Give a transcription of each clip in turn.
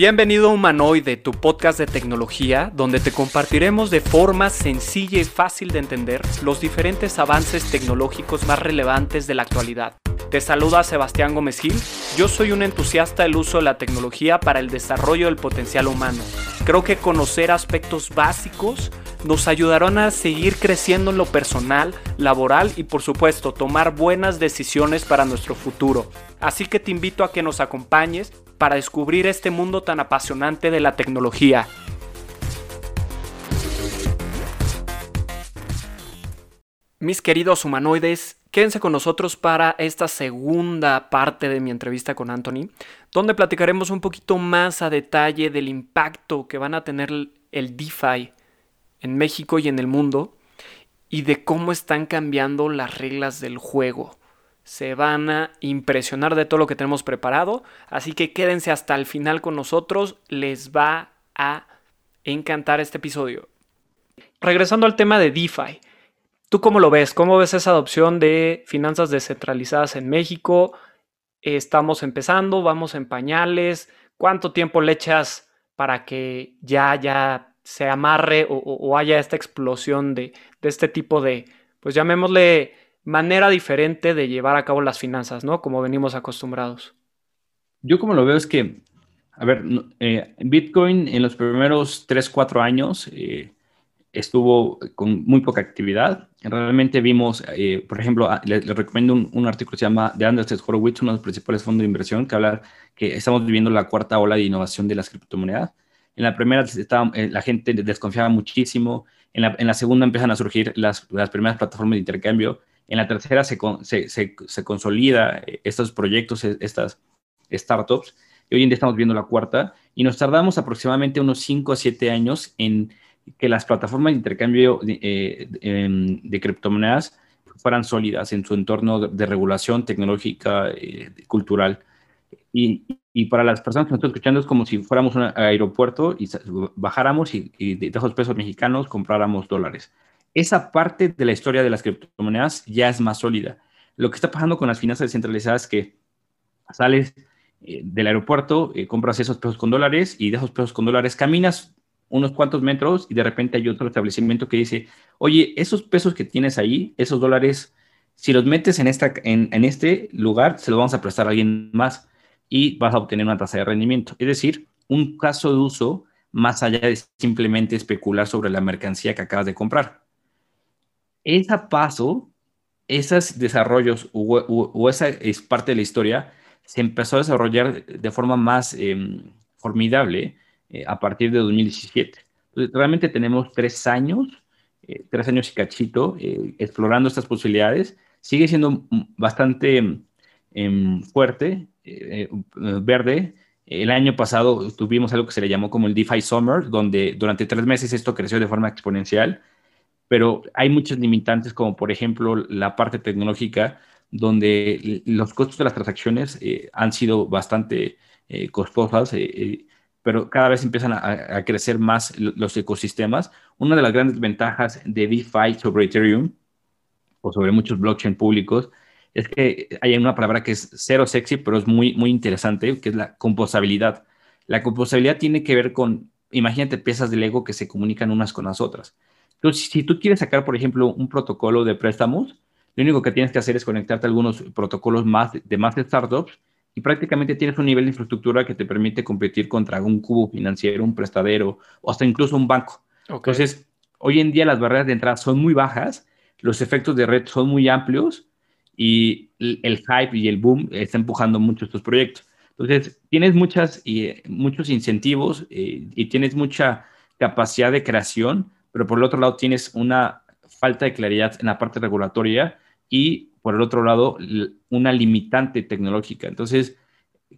Bienvenido a Humanoide, tu podcast de tecnología, donde te compartiremos de forma sencilla y fácil de entender los diferentes avances tecnológicos más relevantes de la actualidad. Te saluda Sebastián Gómez Gil, yo soy un entusiasta del uso de la tecnología para el desarrollo del potencial humano. Creo que conocer aspectos básicos nos ayudarán a seguir creciendo en lo personal, laboral y por supuesto tomar buenas decisiones para nuestro futuro. Así que te invito a que nos acompañes para descubrir este mundo tan apasionante de la tecnología. Mis queridos humanoides, quédense con nosotros para esta segunda parte de mi entrevista con Anthony, donde platicaremos un poquito más a detalle del impacto que van a tener el DeFi en México y en el mundo y de cómo están cambiando las reglas del juego se van a impresionar de todo lo que tenemos preparado. Así que quédense hasta el final con nosotros. Les va a encantar este episodio. Regresando al tema de DeFi. ¿Tú cómo lo ves? ¿Cómo ves esa adopción de finanzas descentralizadas en México? Estamos empezando, vamos en pañales. ¿Cuánto tiempo le echas para que ya, ya se amarre o, haya esta explosión de, de este tipo de, pues llamémosle manera diferente de llevar a cabo las finanzas, ¿no? Como venimos acostumbrados. Yo como lo veo es que, a ver, eh, Bitcoin en los primeros 3, 4 años eh, estuvo con muy poca actividad. Realmente vimos, eh, por ejemplo, les, recomiendo un, artículo que se llama de Anders Horowitz, uno de los principales fondos de inversión, que habla que estamos viviendo la cuarta ola de innovación de las criptomonedas. En la primera la gente desconfiaba muchísimo, en la, en la, segunda empiezan a surgir las, las primeras plataformas de intercambio en la tercera se, se, se, consolida eh, estos proyectos, e, estas startups. Y hoy en día estamos viendo la cuarta y nos tardamos aproximadamente unos 5 a 7 años en que las plataformas de intercambio de, eh, em, criptomonedas fueran sólidas en su entorno de, regulación tecnológica, eh, cultural. Y, y, para las personas que nos están escuchando es como si fuéramos un aeropuerto y bajáramos y, y de esos pesos mexicanos compráramos dólares esa parte de la historia de las criptomonedas ya es más sólida. Lo que está pasando con las finanzas descentralizadas es que sales eh, del aeropuerto, eh, compras esos pesos con dólares y de esos pesos con dólares caminas unos cuantos metros y de repente hay otro establecimiento que dice, oye, esos pesos que tienes ahí, esos dólares, si los metes en, esta, en, en este lugar, se los vamos a prestar a alguien más y vas a obtener una tasa de rendimiento. Es decir, un caso de uso más allá de simplemente especular sobre la mercancía que acabas de comprar ese paso, esos desarrollos o, esa es parte de la historia, se empezó a desarrollar de forma más em, formidable eh, a partir de 2017. Entonces, realmente tenemos tres años, eh, tres años y cachito, eh, explorando estas posibilidades. Sigue siendo bastante em, fuerte, verde. El año pasado tuvimos algo que se le llamó como el DeFi Summer, donde durante tres meses esto creció de forma exponencial pero hay muchos limitantes, como por ejemplo la parte tecnológica, donde los costos de las transacciones eh, han sido bastante eh, costosas, eh, pero cada vez empiezan a, crecer más los ecosistemas. Una de las grandes ventajas de DeFi sobre Ethereum o sobre muchos blockchain públicos es que hay una palabra que es cero sexy, pero es muy, muy interesante, que es la composabilidad. La composabilidad tiene que ver con, imagínate piezas de Lego que se comunican unas con las otras. Entonces, si tú quieres sacar, por ejemplo, un protocolo de préstamos, lo único que tienes que hacer es conectarte a algunos protocolos más de más startups y prácticamente tienes un nivel de infraestructura que te permite competir contra un cubo financiero, un prestadero o hasta incluso un banco. Entonces, hoy en día las barreras de entrada son muy bajas, los efectos de red son muy amplios y el hype y el boom está empujando mucho estos proyectos. Entonces, tienes muchas, y, muchos incentivos eh, y tienes mucha capacidad de creación pero por el otro lado tienes una falta de claridad en la parte regulatoria y por el otro lado una limitante tecnológica. Entonces,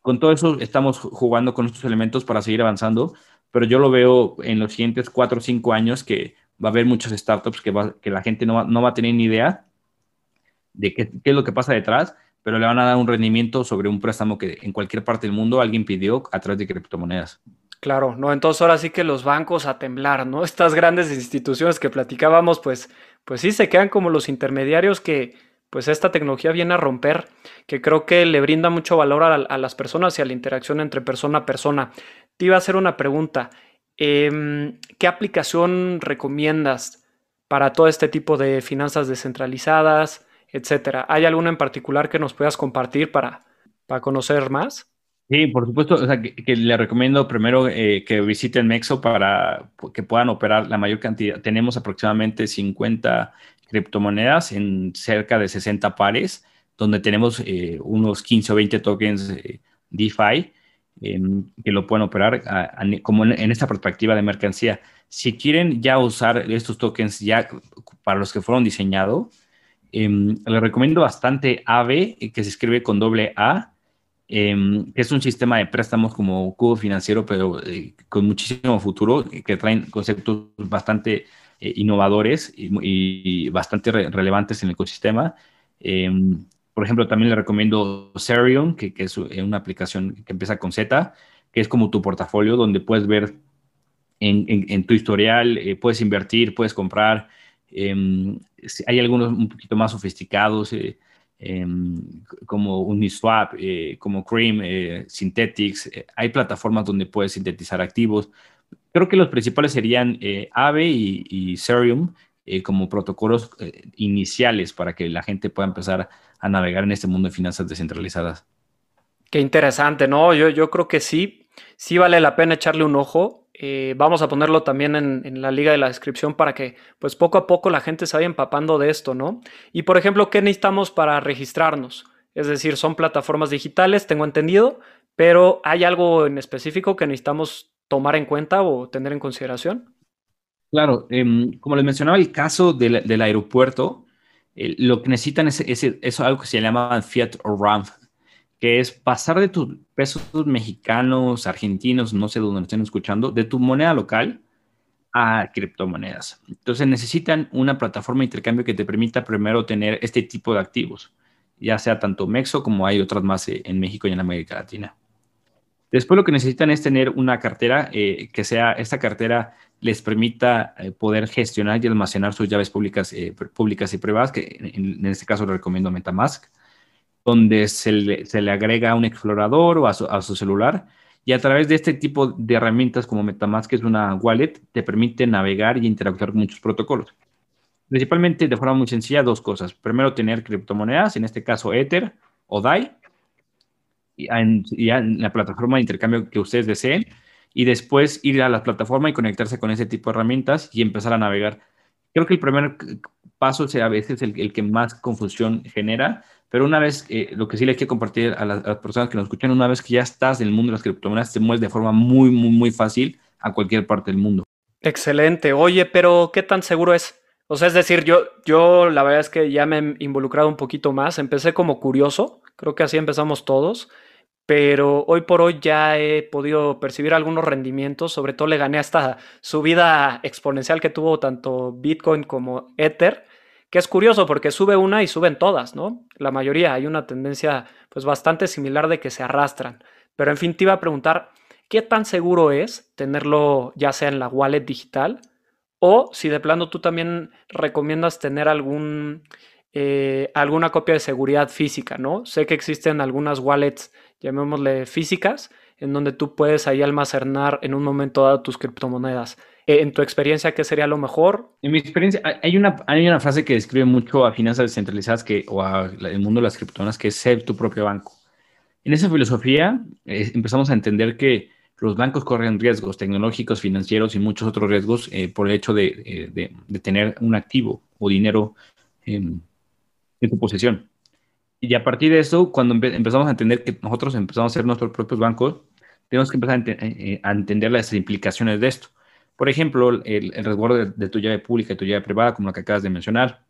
con todo eso estamos jugando con estos elementos para seguir avanzando, pero yo lo veo en los siguientes cuatro o cinco años que va a haber muchas startups que, la gente no va, no va, a tener ni idea de qué, qué es lo que pasa detrás, pero le van a dar un rendimiento sobre un préstamo que en cualquier parte del mundo alguien pidió a través de criptomonedas. Claro, no, entonces ahora sí que los bancos a temblar, ¿no? Estas grandes instituciones que platicábamos, pues, pues sí se quedan como los intermediarios que, pues esta tecnología viene a romper, que creo que le brinda mucho valor a, las personas y a la interacción entre persona a persona. te iba a hacer una pregunta. Em, ¿Qué aplicación recomiendas para todo este tipo de finanzas descentralizadas, etcétera? ¿Hay alguna en particular que nos puedas compartir para, para conocer más? Sí, por supuesto, o sea, que, le recomiendo primero eh, que visiten Mexo para que puedan operar la mayor cantidad. Tenemos aproximadamente 50 criptomonedas en cerca de 60 pares, donde tenemos eh, unos 15 o 20 tokens eh, DeFi em, que lo pueden operar como en, esta perspectiva de mercancía. Si quieren ya usar estos tokens ya para los que fueron diseñados, em, les recomiendo bastante AVE, que se escribe con doble A, Que es un sistema de préstamos como cubo financiero, pero eh, con muchísimo futuro, que traen conceptos bastante eh, innovadores y, bastante relevantes en el ecosistema. Em, por ejemplo, también le recomiendo Serion, que, es eh, una aplicación que empieza con Z, que es como tu portafolio donde puedes ver en, tu historial, puedes invertir, puedes comprar. Em, hay algunos un poquito más sofisticados. Em, como Uniswap, eh, como Cream, eh, Synthetics. Eh, hay plataformas donde puedes sintetizar activos. Creo que los principales serían Aave y, y Serum como protocolos iniciales para que la gente pueda empezar a navegar en este mundo de finanzas descentralizadas. Qué interesante, ¿no? Yo, yo creo que sí, sí vale la pena echarle un ojo. Eh, vamos a ponerlo también en, la liga de la descripción para que pues poco a poco la gente se vaya empapando de esto, ¿no? Y por ejemplo, ¿qué necesitamos para registrarnos? Es decir, son plataformas digitales, tengo entendido, pero ¿hay algo en específico que necesitamos tomar en cuenta o tener en consideración? Claro, em, como les mencionaba, el caso del, aeropuerto, eh, lo que necesitan es, algo que se llama Fiat RAMP, que es pasar de tus pesos mexicanos, argentinos, no sé dónde estén escuchando, de tu moneda local a criptomonedas. Entonces necesitan una plataforma de intercambio que te permita primero tener este tipo de activos, ya sea tanto Mexo como hay otras más eh, en México y en América Latina. Después lo que necesitan es tener una cartera eh, que sea, esta cartera les permita eh, poder gestionar y almacenar sus llaves públicas, públicas y privadas, que en, en, este caso le recomiendo MetaMask donde se le, agrega un explorador o a su, celular y a través de este tipo de herramientas como Metamask, que es una wallet, te permite navegar y interactuar con muchos protocolos. Principalmente de forma muy sencilla, dos cosas. Primero, tener criptomonedas, en este caso Ether o DAI, y en, en la plataforma de intercambio que ustedes deseen, y después ir a la plataforma y conectarse con ese tipo de herramientas y empezar a navegar. Creo que el primer paso sea a veces el, que más confusión genera, pero una vez, lo que sí les quiero compartir a las, personas que nos escuchan, una vez que ya estás en el mundo de las criptomonedas, te mueves de forma muy, muy, muy fácil a cualquier parte del mundo. Excelente. Oye, pero ¿qué tan seguro es? O sea, es decir, yo, yo la verdad es que ya me he involucrado un poquito más. Empecé como curioso, creo que así empezamos todos, pero hoy por hoy ya he podido percibir algunos rendimientos. Sobre todo le gané esta subida exponencial que tuvo tanto Bitcoin como Ether que es curioso porque sube una y suben todas, ¿no? La mayoría, hay una tendencia pues bastante similar de que se arrastran. Pero en fin, te iba a preguntar, ¿qué tan seguro es tenerlo ya sea en la wallet digital o si de plano tú también recomiendas tener algún, eh, alguna copia de seguridad física, ¿no? Sé que existen algunas wallets, llamémosle físicas, en donde tú puedes ahí almacenar en un momento dado tus criptomonedas. Eh, en tu experiencia, ¿qué sería lo mejor? En mi experiencia, hay una, hay una frase que describe mucho a finanzas descentralizadas que, o al mundo de las criptomonedas, que es ser tu propio banco. En esa filosofía eh, empezamos a entender que los bancos corren riesgos tecnológicos, financieros y muchos otros riesgos eh, por el hecho de, de, tener un activo o dinero en tu posesión. Y a partir de eso, cuando empezamos a entender que nosotros empezamos a ser nuestros propios bancos, tenemos que empezar a entender las implicaciones de esto. Por ejemplo, el, resguardo de, tu llave pública y tu llave privada, como la que acabas de mencionar.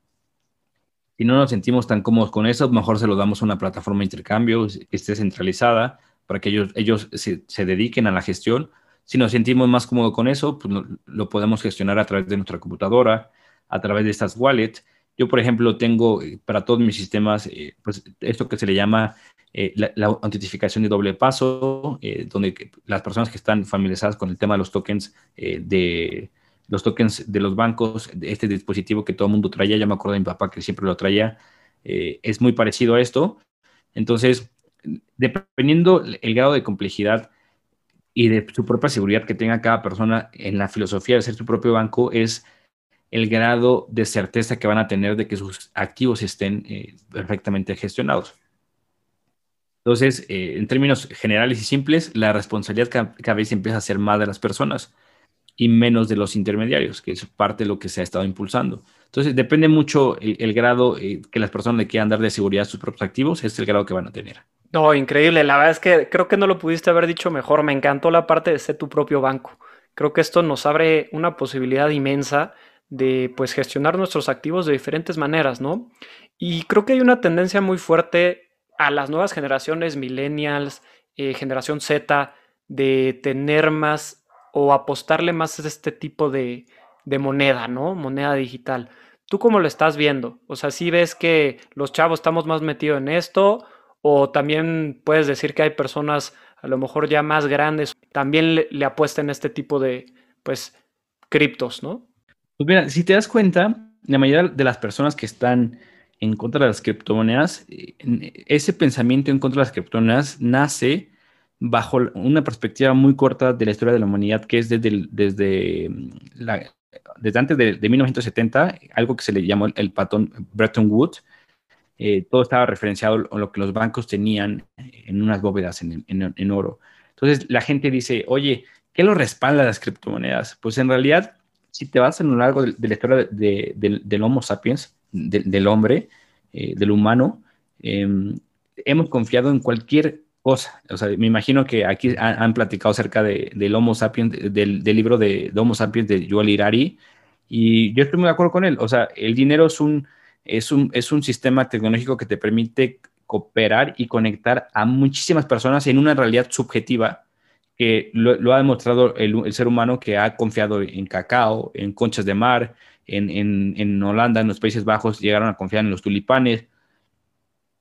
Si no nos sentimos tan cómodos con eso, mejor se lo damos a una plataforma de intercambio que esté centralizada para que ellos, ellos se, dediquen a la gestión. Si nos sentimos más cómodos con eso, pues lo, podemos gestionar a través de nuestra computadora, a través de estas wallets. Yo, por ejemplo, tengo eh, para todos mis sistemas, eh, pues esto que se le llama eh, la, autentificación de doble paso, donde las personas que están familiarizadas con el tema de los tokens de los tokens de los bancos, este dispositivo que todo el mundo traía, ya me acuerdo de mi papá que siempre lo traía, es muy parecido a esto. Entonces, dependiendo el grado de complejidad y de su propia seguridad que tenga cada persona en la filosofía de ser su propio banco es el grado de certeza que van a tener de que sus activos estén eh, perfectamente gestionados. Entonces, eh, en términos generales y simples, la responsabilidad cada, vez empieza a ser más de las personas y menos de los intermediarios, que es parte de lo que se ha estado impulsando. Entonces, depende mucho el, grado eh, que las personas le quieran dar de seguridad a sus propios activos, es el grado que van a tener. No, increíble. La verdad es que creo que no lo pudiste haber dicho mejor. Me encantó la parte de ser tu propio banco. Creo que esto nos abre una posibilidad inmensa de pues gestionar nuestros activos de diferentes maneras, ¿no? Y creo que hay una tendencia muy fuerte a las nuevas generaciones, millennials, eh, generación Z, de tener más o apostarle más a este tipo de, de moneda, ¿no? Moneda digital. ¿Tú cómo lo estás viendo? O sea, si ves que los chavos estamos más metidos en esto o también puedes decir que hay personas a lo mejor ya más grandes también le, le apuestan este tipo de, pues, criptos, ¿no? Pues mira, si te das cuenta, la mayoría de las personas que están en contra de las criptomonedas, eh, ese pensamiento en contra de las criptomonedas nace bajo una perspectiva muy corta de la historia de la humanidad, que es desde, desde, mm, la, desde antes de, 1970, algo que se le llamó el, patrón Bretton Woods. Eh, todo estaba referenciado a lo que los bancos tenían en unas bóvedas en, en, oro. Entonces la gente dice, oye, ¿qué lo respalda las criptomonedas? Pues en realidad, si te vas a lo largo de, la historia del Homo sapiens, del hombre, eh, del humano, em, hemos confiado en cualquier cosa. O sea, me imagino que aquí han, platicado acerca de, del Homo sapiens, del, libro de, Homo sapiens de Yuval Irari, y yo estoy muy de acuerdo con él. O sea, el dinero es un, es un, es un sistema tecnológico que te permite cooperar y conectar a muchísimas personas en una realidad subjetiva que lo, ha demostrado el, ser humano que ha confiado en cacao, en conchas de mar, en, Holanda, en los Países Bajos, llegaron a confiar en los tulipanes.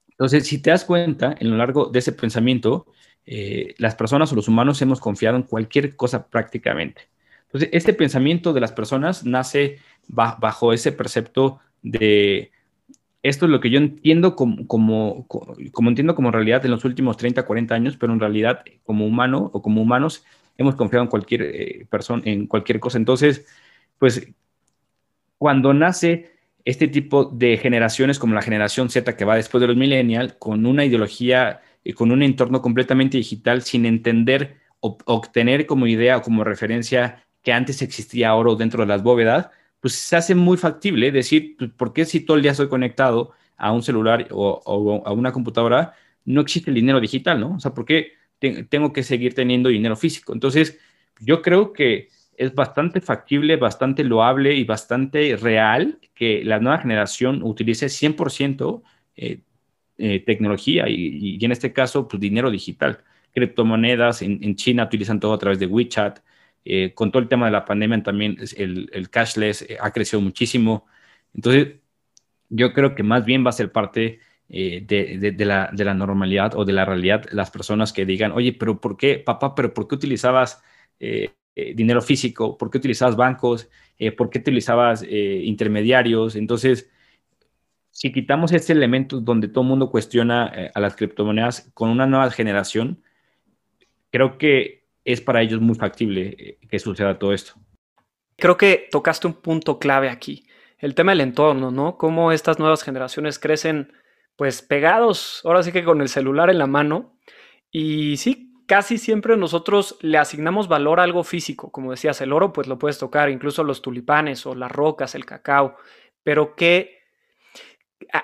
Entonces, si te das cuenta, en lo largo de ese pensamiento, eh, las personas o los humanos hemos confiado en cualquier cosa prácticamente. Entonces, este pensamiento de las personas nace bajo ese precepto de esto es lo que yo entiendo como, como, entiendo como realidad en los últimos 30, 40 años, pero en realidad como humano o como humanos hemos confiado en cualquier eh, persona, en cualquier cosa. Entonces, pues cuando nace este tipo de generaciones como la generación Z que va después de los millennials, con una ideología y con un entorno completamente digital, sin entender o obtener como idea o como referencia que antes existía oro dentro de las bóvedas, pues se hace muy factible decir, pues, ¿por qué si todo el día estoy conectado a un celular o, a una computadora, no existe el dinero digital, ¿no? O sea, ¿por qué tengo que seguir teniendo dinero físico? Entonces, yo creo que es bastante factible, bastante loable y bastante real que la nueva generación utilice 100% eh, eh, tecnología y, en este caso, pues dinero digital. Criptomonedas, en, China utilizan todo a través de WeChat. Eh, con todo el tema de la pandemia también el, cashless ha crecido muchísimo. Entonces, yo creo que más bien va a ser parte de, la, de, la, normalidad o de la realidad las personas que digan, oye, pero ¿por qué, papá, pero ¿por qué utilizabas eh, dinero físico, por qué utilizabas bancos, eh, por qué utilizabas eh, intermediarios. Entonces, si quitamos este elemento donde todo el mundo cuestiona a las criptomonedas con una nueva generación, creo que es para ellos muy factible que suceda todo esto. Creo que tocaste un punto clave aquí, el tema del entorno, ¿no? Cómo estas nuevas generaciones crecen pues pegados, ahora sí que con el celular en la mano. Y sí, casi siempre nosotros le asignamos valor a algo físico. Como decías, el oro pues lo puedes tocar, incluso los tulipanes o las rocas, el cacao, pero que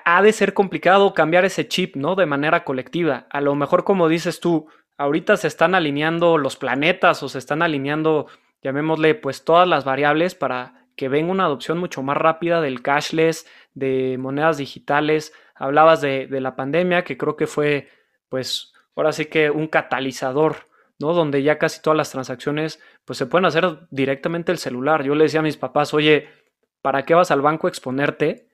ha de ser complicado cambiar ese chip, ¿no? De manera colectiva. A lo mejor, como dices tú, ahorita se están alineando los planetas o se están alineando, llamémosle, pues todas las variables para que venga una adopción mucho más rápida del cashless, de monedas digitales. Hablabas de, la pandemia, que creo que fue, pues, ahora sí que un catalizador, ¿no? Donde ya casi todas las transacciones pues se pueden hacer directamente el celular. Yo le decía a mis papás, oye, ¿para qué vas al banco a exponerte?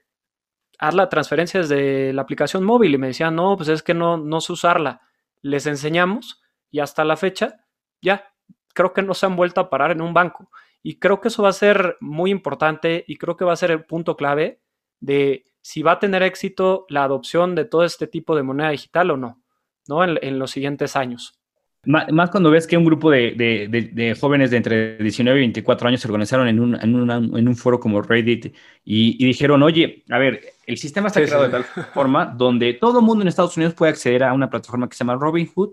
Haz la transferencia desde la aplicación móvil. Y me decían, no, pues es que no, no sé usarla. Les enseñamos y hasta la fecha, ya, creo que no se han vuelto a parar en un banco. Y creo que eso va a ser muy importante y creo que va a ser el punto clave de si va a tener éxito la adopción de todo este tipo de moneda digital o no. ¿no? En, los siguientes años. Más, cuando ves que un grupo de, jóvenes de entre 19 y 24 años se organizaron en un, en un foro como Reddit y, dijeron, oye, a ver, el sistema está creado de tal forma donde todo el mundo en Estados Unidos puede acceder a una plataforma que se llama Robinhood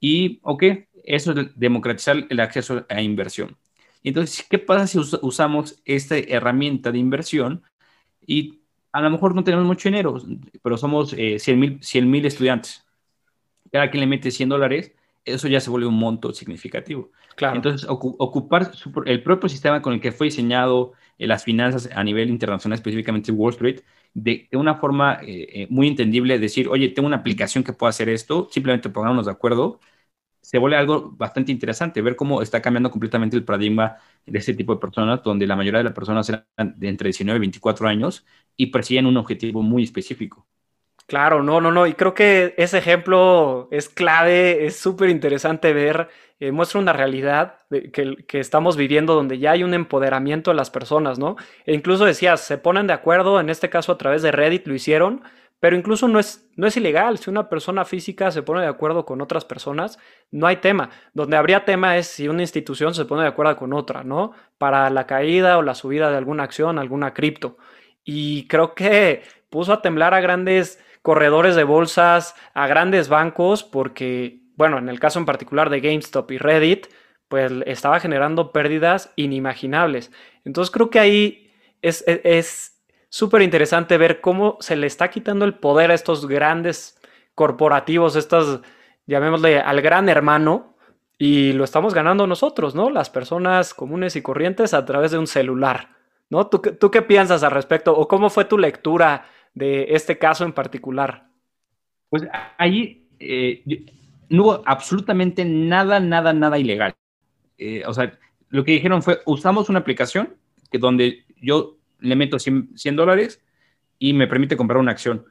y, ok, eso es democratizar el acceso a inversión. Entonces, ¿qué pasa si usamos esta herramienta de inversión y a lo mejor no tenemos mucho dinero, pero somos eh, 100 mil estudiantes? Cada quien le mete 100 dólares eso ya se vuelve un monto significativo. Claro. Entonces, ocupar el propio sistema con el que fue diseñado las finanzas a nivel internacional, específicamente Wall Street, de, una forma eh, eh, muy entendible, decir, oye, tengo una aplicación que pueda hacer esto, simplemente pongámonos de acuerdo, se vuelve algo bastante interesante, ver cómo está cambiando completamente el paradigma de este tipo de personas, donde la mayoría de las personas eran de entre 19 y 24 años y persiguen un objetivo muy específico. Claro, no, no, no. Y creo que ese ejemplo es clave, es súper interesante ver, eh, muestra una realidad que, estamos viviendo donde ya hay un empoderamiento de las personas, ¿no? E incluso decías, se ponen de acuerdo, en este caso a través de Reddit lo hicieron, pero incluso no es, no es ilegal. Si una persona física se pone de acuerdo con otras personas, no hay tema. Donde habría tema es si una institución se pone de acuerdo con otra, ¿no? Para la caída o la subida de alguna acción, alguna cripto. Y creo que puso a temblar a grandes corredores de bolsas, a grandes bancos, porque, bueno, en el caso en particular de GameStop y Reddit, pues estaba generando pérdidas inimaginables. Entonces creo que ahí es súper interesante ver cómo se le está quitando el poder a estos grandes corporativos, estas, llamémosle, al gran hermano, y lo estamos ganando nosotros, ¿no? Las personas comunes y corrientes a través de un celular, ¿no? ¿Tú, tú qué piensas al respecto? ¿O cómo fue tu lectura de este caso en particular? Pues ahí eh, no hubo absolutamente nada, nada, nada ilegal. Eh, o sea, lo que dijeron fue, usamos una aplicación que donde yo le meto 100, dólares y me permite comprar una acción.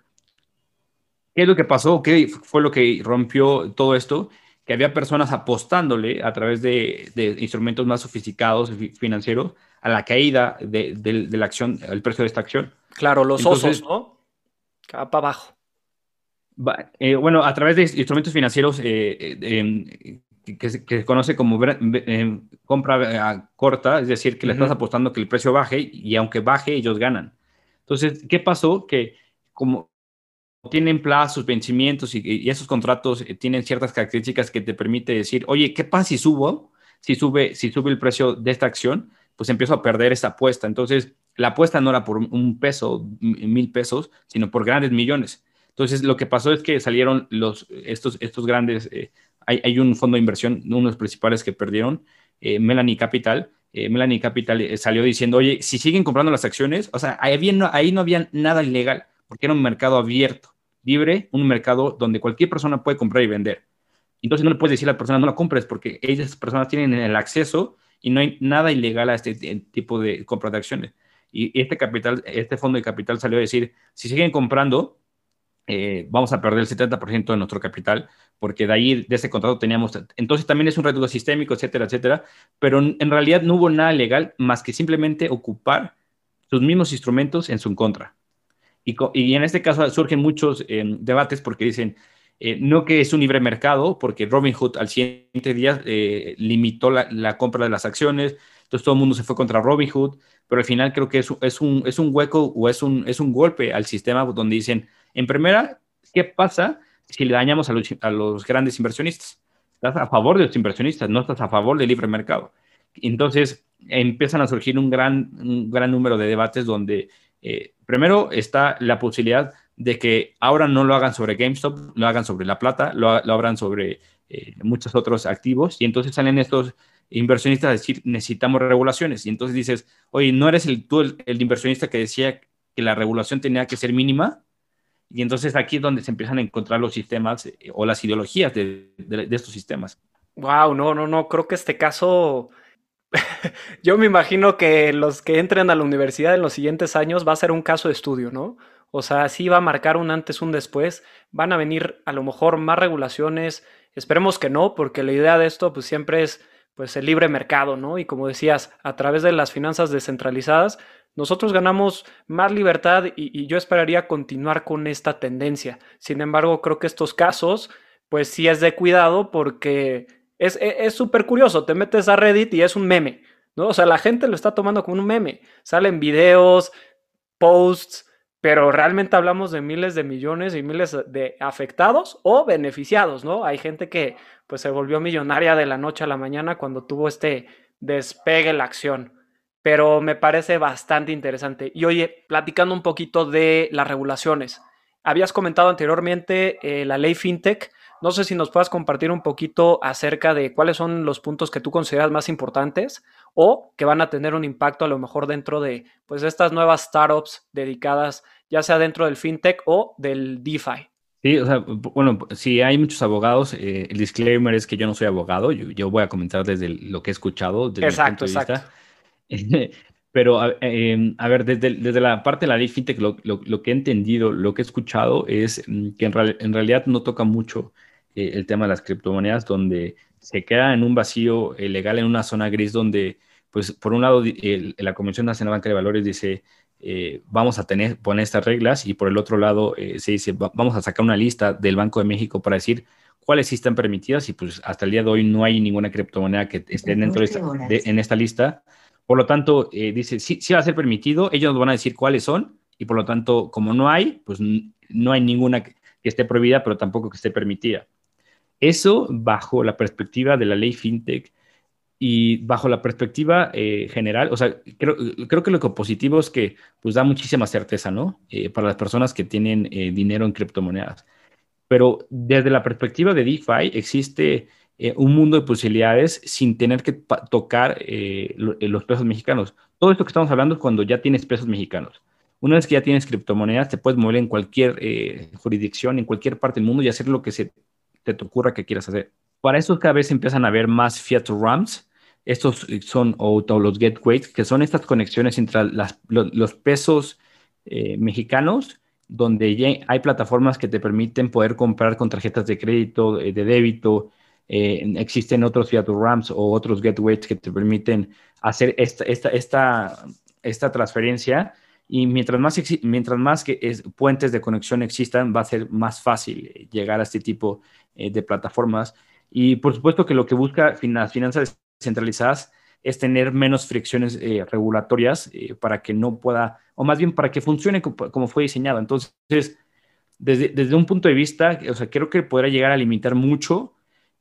¿Qué es lo que pasó? ¿Qué fue lo que rompió todo esto? Que había personas apostándole a través de, instrumentos más sofisticados financieros a la caída de, de la acción, el precio de esta acción. Claro, los osos, ¿no? Acá para abajo. Eh, bueno, a través de instrumentos financieros eh, eh, em, que, se, conoce como em, compra corta, es decir, que le estás apostando que el precio baje y aunque baje, ellos ganan. Entonces, ¿qué pasó? Que como tienen plazos, vencimientos y, esos contratos tienen ciertas características que te permite decir, oye, ¿qué pasa si subo? Si sube, si sube el precio de esta acción, pues empiezo a perder esa apuesta. Entonces, la apuesta no era por un peso, mil pesos, sino por grandes millones. Entonces, lo que pasó es que salieron los, estos, estos grandes, eh, hay, un fondo de inversión, uno de los principales que perdieron, eh, Melanie Capital. Eh, Melanie Capital salió diciendo, oye, si siguen comprando las acciones, o sea, ahí, no, ahí no había nada ilegal, porque era un mercado abierto, libre, un mercado donde cualquier persona puede comprar y vender. Entonces no le puedes decir a la persona, no la compres, porque esas personas tienen el acceso y no hay nada ilegal a este tipo de compra de acciones. Y este capital, este fondo de capital salió a decir, si siguen comprando, eh, vamos a perder el 70% de nuestro capital, porque de ahí, de ese contrato teníamos, entonces también es un riesgo sistémico, etcétera, etcétera, pero en realidad no hubo nada legal más que simplemente ocupar sus mismos instrumentos en su contra. Y, y en este caso surgen muchos eh, debates porque dicen, eh, no que es un libre mercado, porque Robinhood al siguiente día limitó la, la, compra de las acciones, entonces todo el mundo se fue contra Robinhood, pero al final creo que es, es, un, es un hueco o es un, es un golpe al sistema donde dicen, en primera, ¿qué pasa si le dañamos a los, a los grandes inversionistas? Estás a favor de los inversionistas, no estás a favor del libre mercado. Entonces empiezan a surgir un gran, un gran número de debates donde eh, primero está la posibilidad de que ahora no lo hagan sobre GameStop, lo hagan sobre la plata, lo, lo abran sobre eh, muchos otros activos y entonces salen estos inversionistas a decir, necesitamos regulaciones. Y entonces dices, oye, ¿no eres el, tú el, inversionista que decía que la regulación tenía que ser mínima? Y entonces aquí es donde se empiezan a encontrar los sistemas eh, o las ideologías de, estos sistemas. Wow, no, no, no, creo que este caso, yo me imagino que los que entren a la universidad en los siguientes años va a ser un caso de estudio, ¿no? O sea, sí va a marcar un antes, un después, van a venir a lo mejor más regulaciones, esperemos que no, porque la idea de esto pues siempre es pues el libre mercado, ¿no? Y como decías, a través de las finanzas descentralizadas, nosotros ganamos más libertad y, yo esperaría continuar con esta tendencia. Sin embargo, creo que estos casos pues sí es de cuidado porque es súper curioso. Te metes a Reddit y es un meme, ¿no? O sea, la gente lo está tomando como un meme. Salen videos, posts, pero realmente hablamos de miles de millones y miles de afectados o beneficiados, ¿no? Hay gente que pues se volvió millonaria de la noche a la mañana cuando tuvo este despegue la acción, pero me parece bastante interesante. Y oye, platicando un poquito de las regulaciones, habías comentado anteriormente eh, la ley FinTech, no sé si nos puedas compartir un poquito acerca de cuáles son los puntos que tú consideras más importantes o que van a tener un impacto a lo mejor dentro de pues estas nuevas startups dedicadas ya sea dentro del fintech o del DeFi. Sí, o sea, bueno, si hay muchos abogados, eh, el disclaimer es que yo no soy abogado, yo, voy a comentar desde lo que he escuchado, desde exacto, mi punto de vista. Pero, em, a ver, desde, desde, la parte de la ley fintech, lo, lo, que he entendido, lo que he escuchado es mm, que en, en realidad no toca mucho eh, el tema de las criptomonedas, donde se queda en un vacío eh, legal, en una zona gris, donde, pues, por un lado, la Comisión Nacional Banca de Valores dice, eh, vamos a tener, poner estas reglas, y por el otro lado, se dice, vamos a sacar una lista del Banco de México para decir cuáles sí están permitidas, y pues hasta el día de hoy no hay ninguna criptomoneda que esté dentro de esta, en esta lista. Por lo tanto, dice, sí, sí va a ser permitido, ellos nos van a decir cuáles son, y por lo tanto, como no hay, pues no hay ninguna que esté prohibida, pero tampoco que esté permitida. Eso bajo la perspectiva de la ley FinTech y bajo la perspectiva eh, general, o sea, creo, creo, que lo positivo es que pues da muchísima certeza, ¿no? Eh, para las personas que tienen eh, dinero en criptomonedas. Pero desde la perspectiva de DeFi existe un mundo de posibilidades sin tener que tocar los pesos mexicanos. Todo esto que estamos hablando es cuando ya tienes pesos mexicanos. Una vez que ya tienes criptomonedas, te puedes mover en cualquier jurisdicción, en cualquier parte del mundo y hacer lo que se te, ocurra que quieras hacer. Para eso cada vez empiezan a haber más Fiat RAMs. Estos son o, los gateways, que son estas conexiones entre los, pesos eh, mexicanos, donde hay plataformas que te permiten poder comprar con tarjetas de crédito, eh, de débito. Eh, existen otros Fiat RAMs o otros gateways que te permiten hacer esta, esta, esta, esta transferencia y mientras más, mientras más que es, puentes de conexión existan, va a ser más fácil llegar a este tipo eh, de plataformas. Y por supuesto que lo que busca las finanzas descentralizadas es tener menos fricciones eh, regulatorias eh, para que no pueda, o más bien para que funcione como, fue diseñado. Entonces, desde, desde, un punto de vista, o sea, creo que podrá llegar a limitar mucho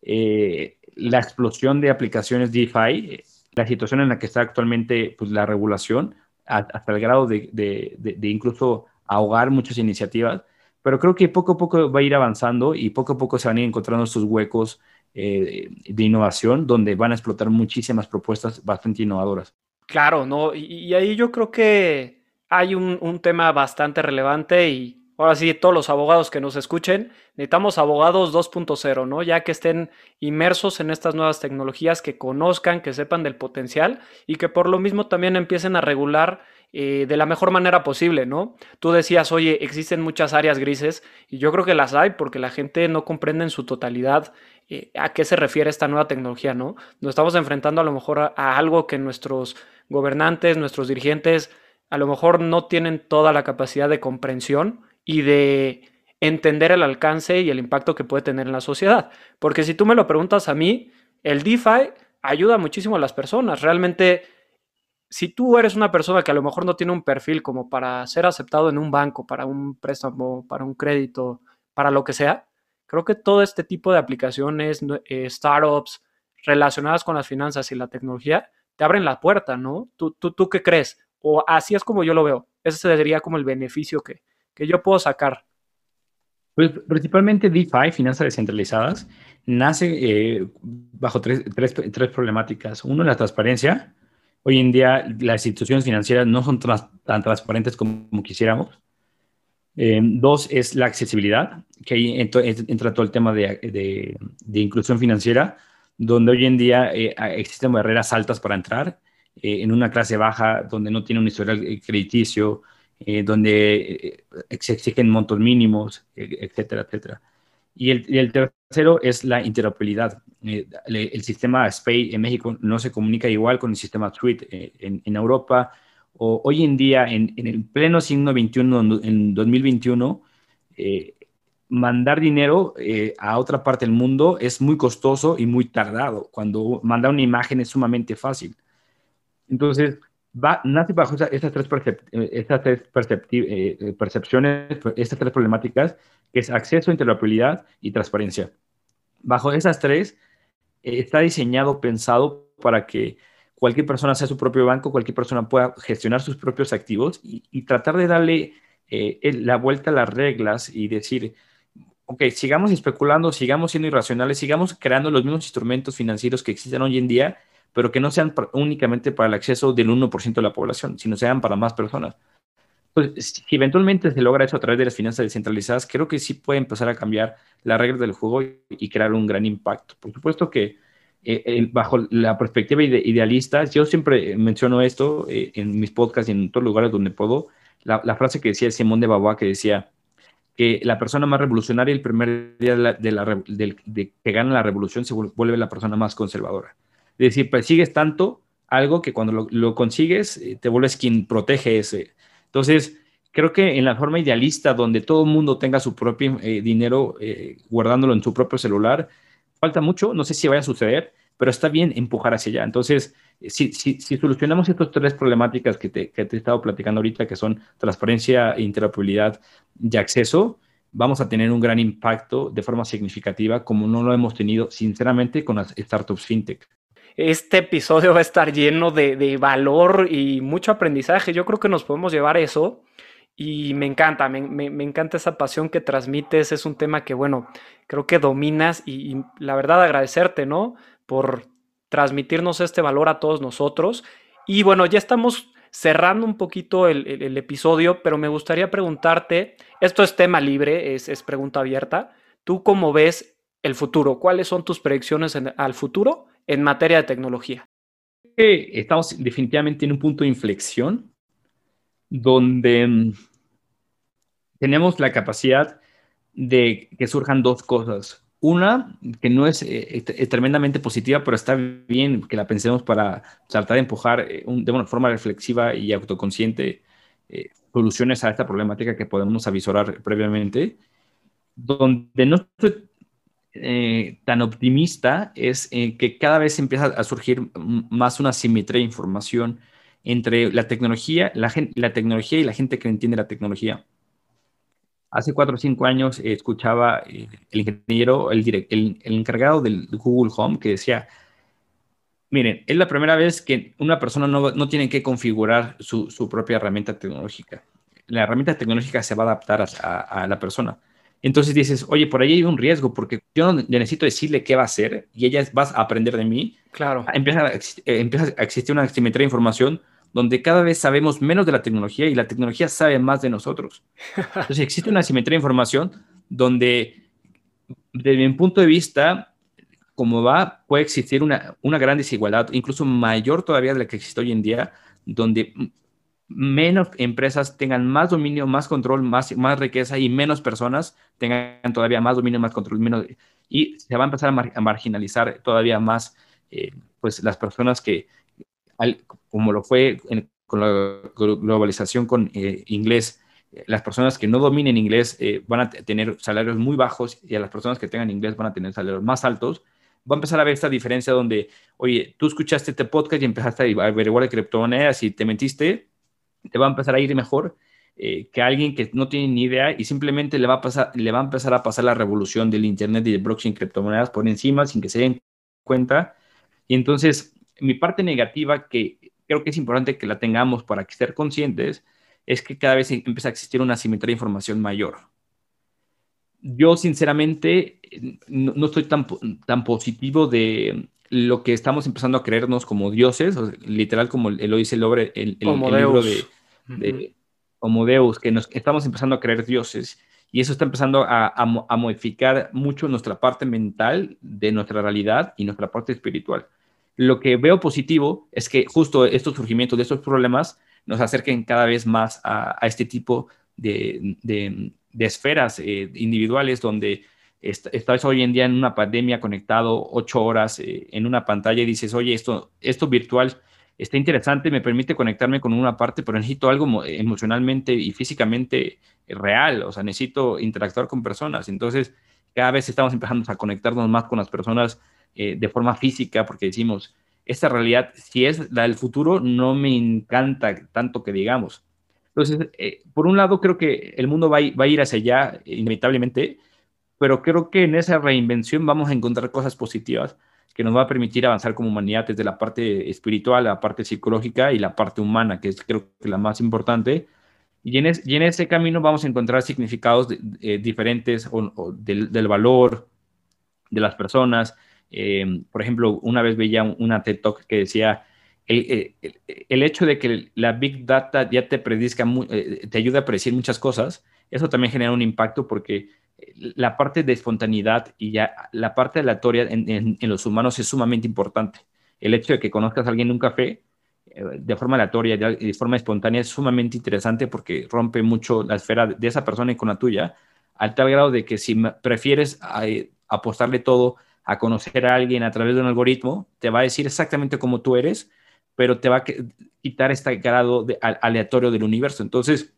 la explosión de aplicaciones DeFi, la situación en la que está actualmente pues, la regulación, hasta el grado de, de, de incluso ahogar muchas iniciativas pero creo que poco a poco va a ir avanzando y poco a poco se van a ir encontrando estos huecos eh, de innovación donde van a explotar muchísimas propuestas bastante innovadoras. Claro, ¿no? Y, ahí yo creo que hay un, un, tema bastante relevante y ahora sí, todos los abogados que nos escuchen, necesitamos abogados 2.0, ¿no? Ya que estén inmersos en estas nuevas tecnologías, que conozcan, que sepan del potencial y que por lo mismo también empiecen a regular eh, de la mejor manera posible, ¿no? Tú decías, oye, existen muchas áreas grises y yo creo que las hay porque la gente no comprende en su totalidad eh, a qué se refiere esta nueva tecnología, ¿no? Nos estamos enfrentando a lo mejor a, algo que nuestros gobernantes, nuestros dirigentes, a lo mejor no tienen toda la capacidad de comprensión y de entender el alcance y el impacto que puede tener en la sociedad. Porque si tú me lo preguntas a mí, el DeFi ayuda muchísimo a las personas. Realmente si tú eres una persona que a lo mejor no tiene un perfil como para ser aceptado en un banco, para un préstamo, para un crédito, para lo que sea, creo que todo este tipo de aplicaciones, eh, startups relacionadas con las finanzas y la tecnología, te abren la puerta, ¿no? ¿Tú, tú, tú qué crees? O así es como yo lo veo. Ese sería como el beneficio que, que yo puedo sacar. Pues principalmente DeFi, finanzas descentralizadas, nace eh, bajo tres, tres, tres problemáticas. Uno, la transparencia, Hoy en día las instituciones financieras no son tan transparentes como quisiéramos. Eh, dos es la accesibilidad, que ahí entra, todo el tema de, inclusión financiera, donde hoy en día eh, existen barreras altas para entrar eh, en una clase baja, donde no tiene un historial crediticio, donde se exigen montos mínimos, etcétera, etcétera. Y el, tercero es la interoperabilidad. Eh, el, sistema SPAY en México no se comunica igual con el sistema SWIFT eh, en, Europa. O, hoy en día, en, el pleno siglo XXI, en 2021, eh, mandar dinero eh, a otra parte del mundo es muy costoso y muy tardado, cuando mandar una imagen es sumamente fácil. Entonces, va, nace bajo estas tres, estas tres percepciones, estas tres problemáticas, que es acceso, interoperabilidad y transparencia. Bajo esas tres, está diseñado, pensado para que cualquier persona sea su propio banco, cualquier persona pueda gestionar sus propios activos y, tratar de darle eh, la vuelta a las reglas y decir, ok, sigamos especulando, sigamos siendo irracionales, sigamos creando los mismos instrumentos financieros que existen hoy en día, pero que no sean únicamente para el acceso del 1% de la población, sino sean para más personas. Pues, si eventualmente se logra eso a través de las finanzas descentralizadas, creo que sí puede empezar a cambiar las reglas del juego y crear un gran impacto. Por supuesto que eh, bajo la perspectiva idealista, yo siempre menciono esto eh, en mis podcasts y en todos los lugares donde puedo, la, frase que decía Simón de Beauvoir que decía que la persona más revolucionaria el primer día de, la, que gana la revolución se vuelve la persona más conservadora. Es decir, persigues tanto algo que cuando lo, consigues eh, te vuelves quien protege ese. Entonces, creo que en la forma idealista donde todo el mundo tenga su propio dinero guardándolo en su propio celular, falta mucho, no sé si vaya a suceder, pero está bien empujar hacia allá. Entonces, si, si, solucionamos estas tres problemáticas que te, que te, he estado platicando ahorita, que son transparencia, interoperabilidad y acceso, vamos a tener un gran impacto de forma significativa, como no lo hemos tenido, sinceramente, con las startups fintech. Este episodio va a estar lleno de, de valor y mucho aprendizaje. Yo creo que nos podemos llevar eso y me encanta, me, me, encanta esa pasión que transmites, es un tema que, bueno, creo que dominas y, la verdad agradecerte, ¿no? Por transmitirnos este valor a todos nosotros. Y bueno, ya estamos cerrando un poquito el, el, episodio, pero me gustaría preguntarte, esto es tema libre, es, es pregunta abierta, ¿tú cómo ves el futuro? ¿Cuáles son tus predicciones al futuro en materia de tecnología? Estamos definitivamente en un punto de inflexión donde mm, tenemos la capacidad de que surjan dos cosas. Una, que no es, eh, tremendamente positiva, pero está bien que la pensemos para tratar de empujar eh, de una forma reflexiva y autoconsciente eh, soluciones a esta problemática que podemos avisorar previamente. Donde no estoy tan optimista es que cada vez empieza a surgir más una simetría de información entre la tecnología, la, la tecnología y la gente que entiende la tecnología. Hace cuatro o cinco años eh, escuchaba eh, el ingeniero, el, encargado del Google Home, que decía, miren, es la primera vez que una persona no, no tiene que configurar su, su, propia herramienta tecnológica. La herramienta tecnológica se va a adaptar a, la persona. Entonces dices, oye, por ahí hay un riesgo porque yo no necesito decirle qué va a hacer y ella va a aprender de mí. Claro. Empieza a, empieza a existir una simetría de información donde cada vez sabemos menos de la tecnología y la tecnología sabe más de nosotros. Entonces existe una simetría de información donde, desde mi punto de vista, como va, puede existir una, una gran desigualdad, incluso mayor todavía de la que existe hoy en día, donde menos empresas tengan más dominio, más control, más, más riqueza y menos personas tengan todavía más dominio, más control, menos, y se va a empezar a, marginalizar todavía más eh, pues las personas que, como lo fue con la globalización con eh, inglés, las personas que no dominen inglés eh, van a tener salarios muy bajos y a las personas que tengan inglés van a tener salarios más altos. Va a empezar a ver esta diferencia donde, oye, tú escuchaste este podcast y empezaste a averiguar de criptomonedas y te mentiste, te va a empezar a ir mejor eh, que alguien que no tiene ni idea y simplemente le va, a pasar, le va a empezar a pasar la revolución del Internet y del blockchain criptomonedas por encima sin que se den cuenta. Y entonces mi parte negativa, que creo que es importante que la tengamos para ser conscientes, es que cada vez empieza a existir una simetría de información mayor. Yo, sinceramente, no, estoy tan, tan positivo de lo que estamos empezando a creernos como dioses, literal como lo dice el, el, el, libro de, de Homo Deus, que nos estamos empezando a creer dioses. Y eso está empezando a, a, modificar mucho nuestra parte mental de nuestra realidad y nuestra parte espiritual. Lo que veo positivo es que justo estos surgimientos de estos problemas nos acerquen cada vez más a, este tipo de, esferas eh, individuales donde estás hoy en día en una pandemia conectado ocho horas eh, en una pantalla y dices, oye, esto, esto virtual está interesante, me permite conectarme con una parte, pero necesito algo emocionalmente y físicamente real, o sea, necesito interactuar con personas. Entonces, cada vez estamos empezando a conectarnos más con las personas eh, de forma física porque decimos, esta realidad, si es la del futuro, no me encanta tanto que digamos. Entonces, eh, por un lado, creo que el mundo va a, ir hacia allá inevitablemente, pero creo que en esa reinvención vamos a encontrar cosas positivas que nos va a permitir avanzar como humanidad desde la parte espiritual, la parte psicológica y la parte humana, que es creo que la más importante. Y en, y en ese camino vamos a encontrar significados eh, diferentes del, del, valor de las personas, eh, por ejemplo, una vez veía una TED Talk que decía, el, el, hecho de que la Big Data ya te predizca, eh, te ayuda a predecir muchas cosas, eso también genera un impacto porque la parte de espontaneidad y ya la parte aleatoria en, en, los humanos es sumamente importante. El hecho de que conozcas a alguien en un café eh, de forma aleatoria y de forma espontánea es sumamente interesante porque rompe mucho la esfera de esa persona y con la tuya, al tal grado de que si prefieres apostarle todo a conocer a alguien a través de un algoritmo, te va a decir exactamente cómo tú eres, pero te va a quitar este grado de, aleatorio del universo. Entonces,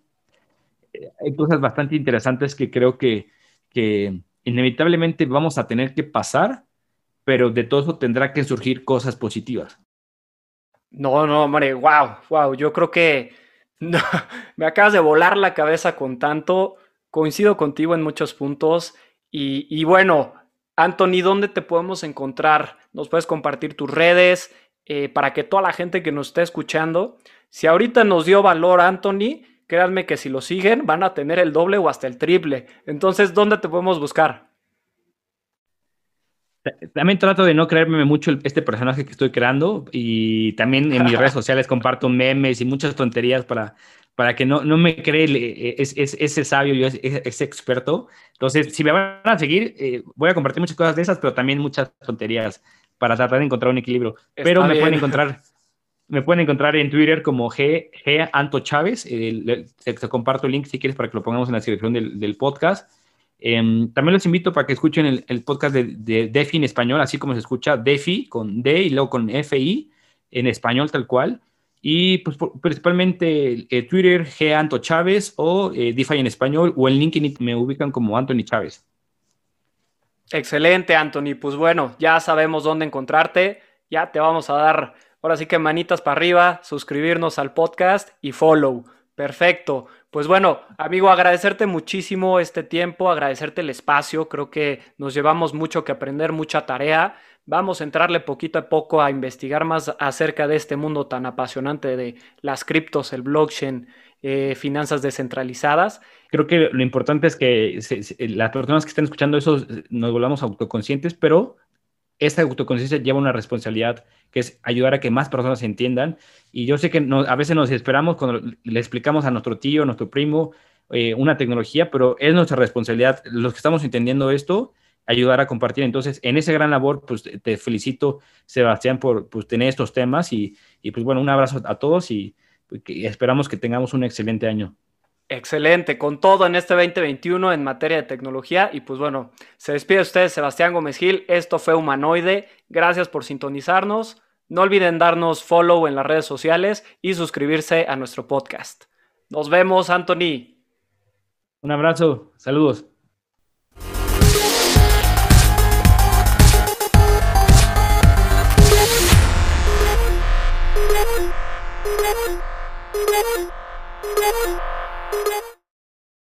eh, hay cosas bastante interesantes que creo que, que inevitablemente vamos a tener que pasar, pero de todo eso tendrá que surgir cosas positivas. No, no, hombre, wow, wow, yo creo que me acabas de volar la cabeza con tanto, coincido contigo en muchos puntos y, bueno, Anthony, ¿dónde te podemos encontrar? ¿Nos puedes compartir tus redes eh, para que toda la gente que nos esté escuchando, si ahorita nos dio valor Anthony, créanme que si lo siguen van a tener el doble o hasta el triple. Entonces, ¿dónde te podemos buscar? También trato de no creerme mucho este personaje que estoy creando y también en mis redes sociales comparto memes y muchas tonterías para para que no, no me cree eh, es, ese sabio, yo ese experto. Entonces, si me van a seguir, eh, voy a compartir muchas cosas de esas, pero también muchas tonterías para tratar de encontrar un equilibrio. pero me pueden encontrar me pueden encontrar en Twitter como G, G Anto Chávez. te, comparto el link si quieres para que lo pongamos en la descripción del, podcast. Em, también los invito para que escuchen el, podcast de, de, DeFi en español, así como se escucha DeFi con D y luego con FI en español tal cual. Y pues principalmente eh, Twitter, G. Anto Chávez o eh, DeFi en español o en LinkedIn me ubican como Anthony Chávez. Excelente, Anthony. Pues bueno, ya sabemos dónde encontrarte. Ya te vamos a dar, ahora sí que manitas para arriba, suscribirnos al podcast y follow. Perfecto. Pues bueno, amigo, agradecerte muchísimo este tiempo, agradecerte el espacio. Creo que nos llevamos mucho que aprender, mucha tarea. Vamos a entrarle poquito a poco a investigar más acerca de este mundo tan apasionante de las criptos, el blockchain, eh, finanzas descentralizadas. Creo que lo importante es que las personas que estén escuchando eso eh, nos volvamos autoconscientes, pero esta autoconciencia lleva una responsabilidad que es ayudar a que más personas entiendan. Y yo sé que a veces nos esperamos cuando le explicamos a nuestro tío, a nuestro primo, eh, una tecnología, pero es nuestra responsabilidad, los que estamos entendiendo esto, ayudar a compartir. Entonces, en esa gran labor, pues te felicito, Sebastián, por pues, tener estos temas y, pues bueno, un abrazo a todos y, pues, esperamos que tengamos un excelente año. Excelente, con todo en este 2021 en materia de tecnología. Y pues bueno, se despide usted, Sebastián Gómez Gil. Esto fue Humanoide. Gracias por sintonizarnos. No olviden darnos follow en las redes sociales y suscribirse a nuestro podcast. Nos vemos, Anthony. Un abrazo, saludos.